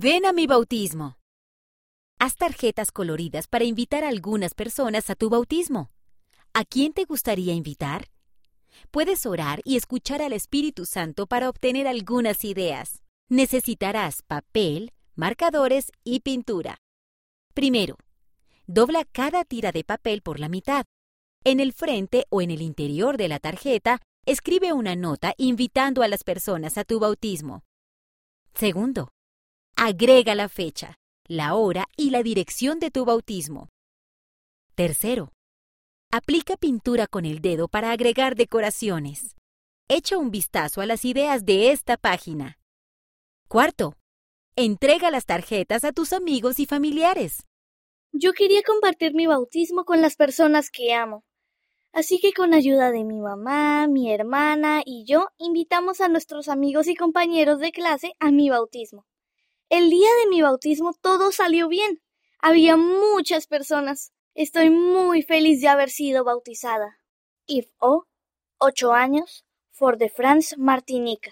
Ven a mi bautismo. Haz tarjetas coloridas para invitar a algunas personas a tu bautismo. ¿A quién te gustaría invitar? Puedes orar y escuchar al Espíritu Santo para obtener algunas ideas. Necesitarás papel, marcadores y pintura. Primero, dobla cada tira de papel por la mitad. En el frente o en el interior de la tarjeta, escribe una nota invitando a las personas a tu bautismo. Segundo, agrega la fecha, la hora y la dirección de tu bautismo. Tercero, aplica pintura con el dedo para agregar decoraciones. Echa un vistazo a las ideas de esta página. Cuarto, entrega las tarjetas a tus amigos y familiares. Yo quería compartir mi bautismo con las personas que amo. Así que con ayuda de mi mamá, mi hermana y yo invitamos a nuestros amigos y compañeros de clase a mi bautismo. El día de mi bautismo todo salió bien. Había muchas personas. Estoy muy feliz de haber sido bautizada. If O, ocho años, For de France, Martinica.